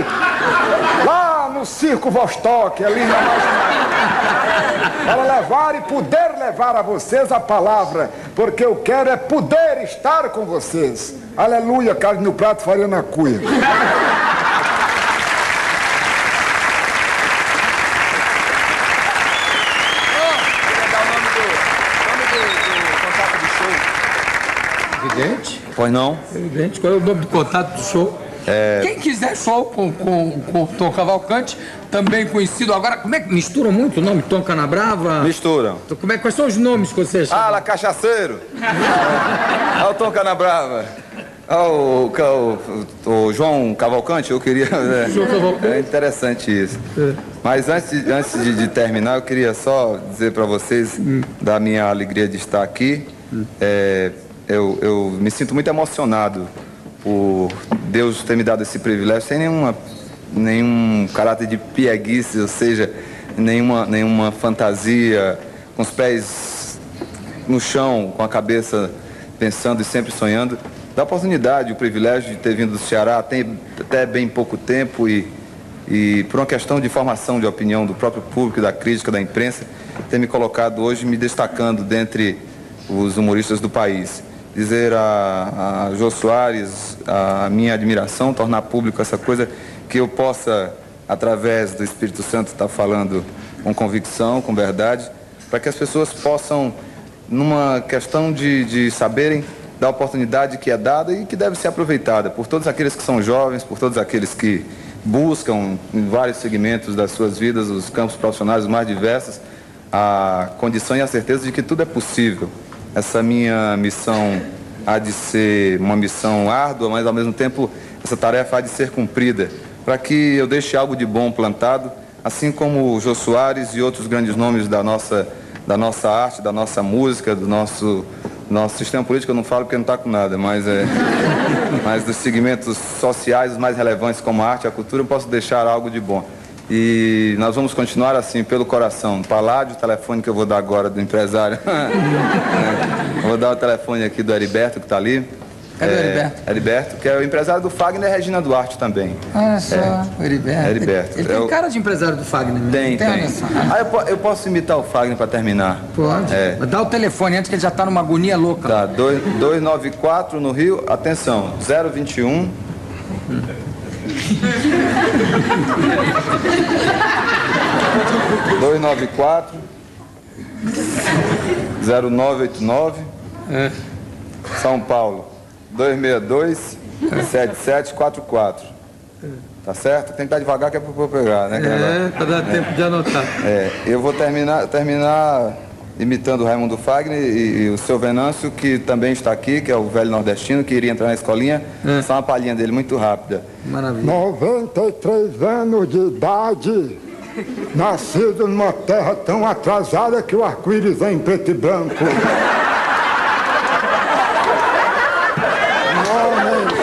lá no Circo Vostok, ali na marginal. Para levar e poder levar a vocês a palavra, porque eu quero é poder estar com vocês. Aleluia, carne no prato, farinha na cuia. Evidente. Pois não? Evidente. Qual é o nome do contato do show? Quem quiser show com, com, com o Tom Cavalcante, também conhecido agora. Como é que mistura muito o nome Tom Canabrava? Misturam. Como é, quais são os nomes que você chama? Ala cachaceiro. Olha o Tom Canabrava. Ah, o, o, o, o João Cavalcante, eu queria. É, João Cavalcante. É interessante isso. Mas antes, antes de, de terminar, eu queria só dizer para vocês da minha alegria de estar aqui. É, eu, eu me sinto muito emocionado por Deus ter me dado esse privilégio sem nenhuma, nenhum caráter de pieguice, ou seja, nenhuma, nenhuma fantasia, com os pés no chão, com a cabeça pensando e sempre sonhando. Da oportunidade, o privilégio de ter vindo do Ceará tem até bem pouco tempo e, e por uma questão de formação de opinião do próprio público, da crítica, da imprensa, ter me colocado hoje me destacando dentre os humoristas do país. Dizer a, a Jô Soares a minha admiração, tornar público essa coisa que eu possa, através do Espírito Santo, estar falando com convicção, com verdade, para que as pessoas possam, numa questão de, de saberem da oportunidade que é dada e que deve ser aproveitada por todos aqueles que são jovens, por todos aqueles que buscam em vários segmentos das suas vidas, os campos profissionais mais diversos, a condição e a certeza de que tudo é possível. Essa minha missão há de ser uma missão árdua, mas ao mesmo tempo essa tarefa há de ser cumprida, para que eu deixe algo de bom plantado, assim como o Jô Soares e outros grandes nomes da nossa, da nossa arte, da nossa música, do nosso nosso sistema político eu não falo porque não está com nada, mas, é, mas dos segmentos sociais mais relevantes como a arte e a cultura, eu posso deixar algo de bom. E nós vamos continuar assim, pelo coração. Paládio, o telefone que eu vou dar agora do empresário. é, vou dar o telefone aqui do Heriberto, que está ali. Cadê o Heriberto? Heriberto, que é o empresário do Fagner e Regina Duarte também. Olha só, o Heriberto. Heriberto. Ele, ele É tem cara de empresário do Fagner, né? Tem, tem. olha só. Ah, eu, eu posso imitar o Fagner para terminar? Pode. É. Dá o telefone antes que ele já tá numa agonia louca. Tá, dois- 294 no Rio, atenção, 021. Dois nove quatro zero nove oito nove São Paulo 262 7744 Tá certo? Tem que estar devagar que é eu pegar, né? É, pra dar tempo de anotar. é, eu vou terminar, terminar imitando o Raimundo Fagner e, e o seu Venâncio, que também está aqui, que é o velho nordestino, que iria entrar na escolinha. Só uma palhinha dele muito rápida. Maravilha. 93 anos de idade, nascido numa terra tão atrasada que o arco-íris é em preto e branco. Homem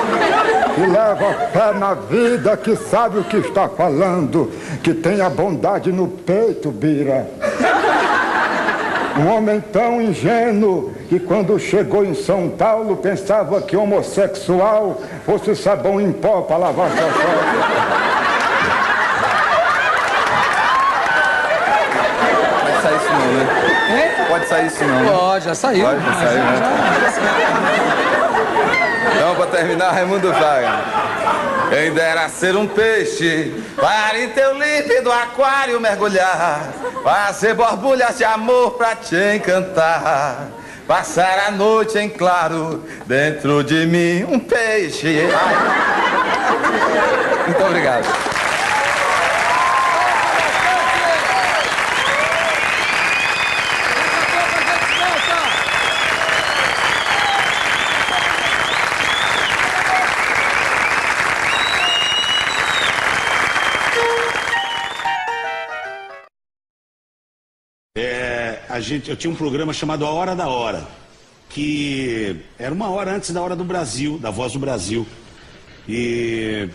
que leva fé na vida, que sabe o que está falando, que tem a bondade no peito, Bira. Um homem tão ingênuo que quando chegou em São Paulo pensava que homossexual fosse sabão em pó para lavar sua. Pode sair isso não, né? Pode sair isso não, né? Pode, já saiu. Pode, já saiu, né? Então, para terminar, Raimundo Fagner. Quem dera ser um peixe para em teu límpido aquário mergulhar, fazer borbulhas de amor pra te encantar, passar a noite em claro dentro de mim um peixe. Muito obrigado. A gente, eu tinha um programa chamado A Hora da Hora, que era uma hora antes da Hora do Brasil, da Voz do Brasil. E.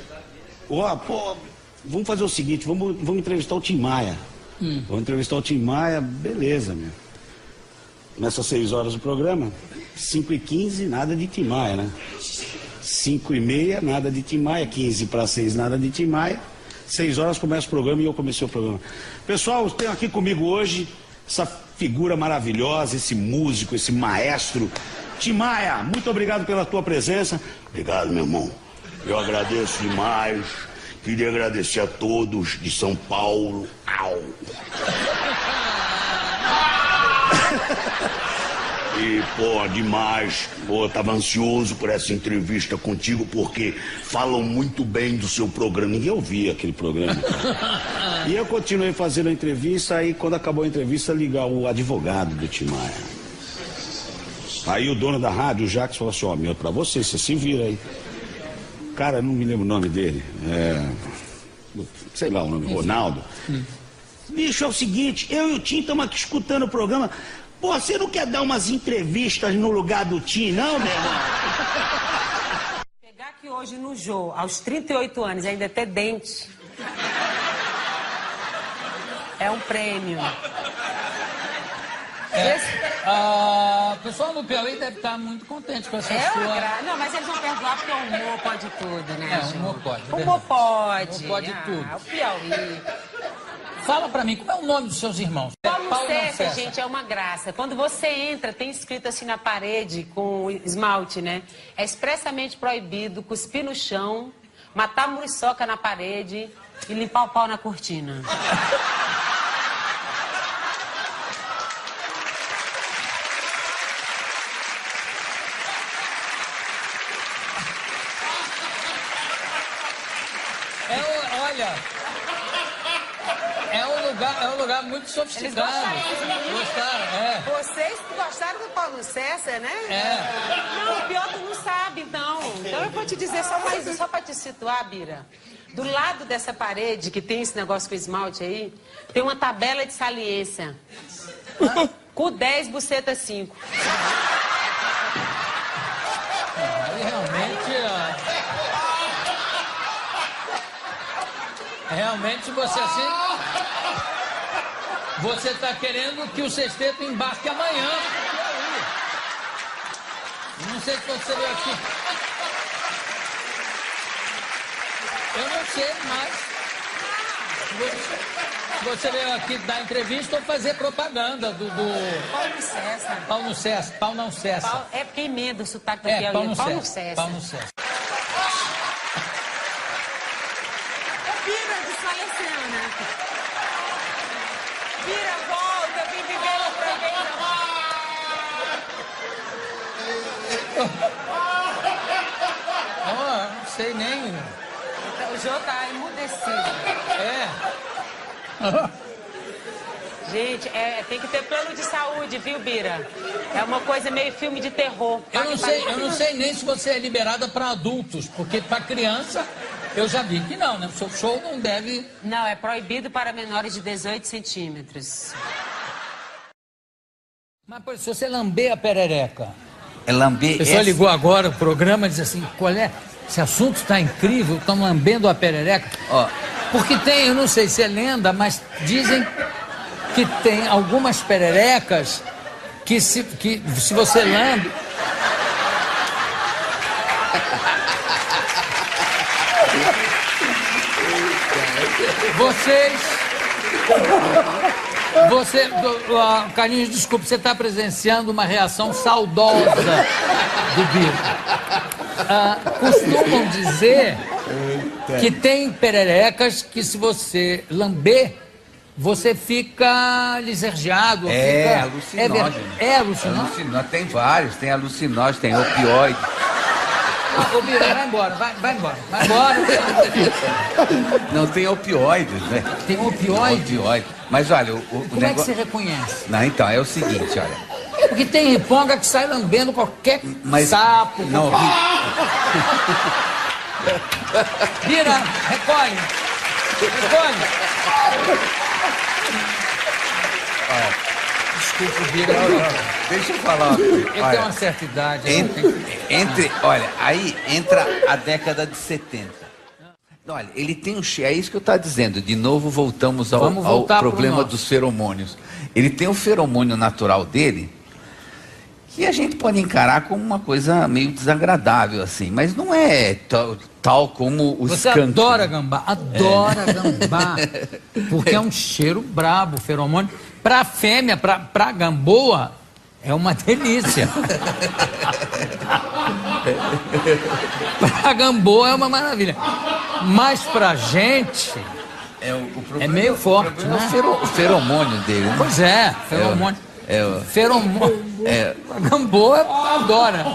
Ó, pô, vamos fazer o seguinte, vamos, vamos entrevistar o Tim Maia. Vamos entrevistar o Tim Maia, beleza, meu. Nessas seis horas do programa, 5 e 15 nada de Tim Maia, né? 5 e meia, nada de Tim Maia, 15 para 6, nada de Tim Maia. 6 horas começa o programa e eu comecei o programa. Pessoal, tenho aqui comigo hoje essa figura maravilhosa, esse músico, esse maestro. Tim Maia, muito obrigado pela tua presença. Obrigado, meu irmão. Eu agradeço demais. Queria agradecer a todos de São Paulo. Au. E, pô, demais. Pô, tava ansioso por essa entrevista contigo, porque falam muito bem do seu programa. Ninguém ouvia aquele programa. E eu continuei fazendo a entrevista, aí quando acabou a entrevista, ligar o advogado do Timaya. Aí o dono da rádio, o Jacques, falou assim, ó, meu, pra você, você se vira aí. Cara, não me lembro o nome dele. É... Sei lá o nome, Ronaldo. Bicho, é o seguinte, eu e o Tim estamos aqui escutando o programa. Pô, você não quer dar umas entrevistas no lugar do Tim, não, meu irmão? Chegar aqui hoje no Jô, aos 38 anos, e ainda ter dente. É um prêmio. Esse- Ah, o pessoal no Piauí deve estar muito contente com essa É sua... gra... Não, mas eles vão perdoar porque o humor pode tudo, né? É, o humor pode, é O humor pode. O humor pode ah, tudo. O Piauí. Fala pra mim, como é o nome dos seus irmãos? Paulo Paulo César. gente, é uma graça. Quando você entra, tem escrito assim na parede com esmalte, né? É expressamente proibido cuspir no chão, matar muriçoca na parede e limpar o pau na cortina. É, o- olha, é um lugar, é muito sofisticado. Gostaram, é. Vocês gostaram do Paulo César, né? É. Não, o pior tu não sabe, então. Então eu vou te dizer só mais só pra te situar, Bira. Do lado dessa parede, que tem esse negócio com esmalte aí, tem uma tabela de saliência. Cu 10, buceta 5. Aí realmente. ó, Realmente você assim. Você está querendo que o sexteto embarque amanhã. Não sei se você veio aqui. Eu não sei, mas. Você, veio aqui dar entrevista ou fazer propaganda do. do Paulo César. pau no cessa, pau não cessa. Pau- é porque emenda o sotaque do É, Piauí. Paulo cessa. César. Pau no cessa. Bira desfaleceu, né? Bira, volta, eu vim viver no programa. Ó, não sei nem. O Jô tá emudecido. É. Gente, é, tem que ter plano de saúde, viu, Bira? É uma coisa meio filme de terror. Eu não sei, eu não sei nem se você é liberada para adultos, porque para criança eu já vi que não, né? O seu show não deve. Não, é proibido para menores de 18 centímetros. Mas pô, se você lamber a perereca. É lamber. A pessoa essa- ligou agora o programa e diz assim: qual é? Esse assunto está incrível, estão lambendo a perereca. Ó. Porque tem, eu não sei se é lenda, mas dizem que tem algumas pererecas que se, que, se você lambe. Vocês. Você, ah, Carlinhos, desculpe, você está presenciando uma reação saudosa do Biro. Ah, costumam dizer que tem pererecas que se você lamber, você fica lisonjeado. É, fica... alucinógeno. É, é alucinógeno? Alucinó- Tem vários, tem alucinógeno, tem opioide. Ah, Ô, Biro, vai embora, vai, vai embora. Vai embora. Não, tem opioides, né? Tem opioide? Opioide. Mas olha, o, o Como é que negócio... você reconhece? Não, então, é o seguinte, olha. Porque tem riponga que sai lambendo qualquer Mas- sapo. Não, Vira, recolhe. Recolhe. Desculpa, Vira. deixa eu falar uma coisa. Eu tenho uma certa idade. eu não entre, tenho- entre, olha, aí entra a década de 70. Olha, ele tem um cheiro, é isso que eu estou dizendo. De novo, voltamos ao, ao problema dos feromônios. Ele tem o feromônio natural dele, que a gente pode encarar como uma coisa meio desagradável, assim, mas não é tal, tal como o Você skunk. adora gambá, adora gambá. Porque é um cheiro brabo, feromônio. Pra fêmea, pra, pra gamboa, é uma delícia. pra gamboa é uma maravilha. Mas pra gente, É, o, o problema- é meio forte, o problema é né? o fero- o feromônio dele, né? Pois é, feromônio. É, o- Feromônio. É. Gamboa adora.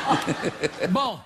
Bom.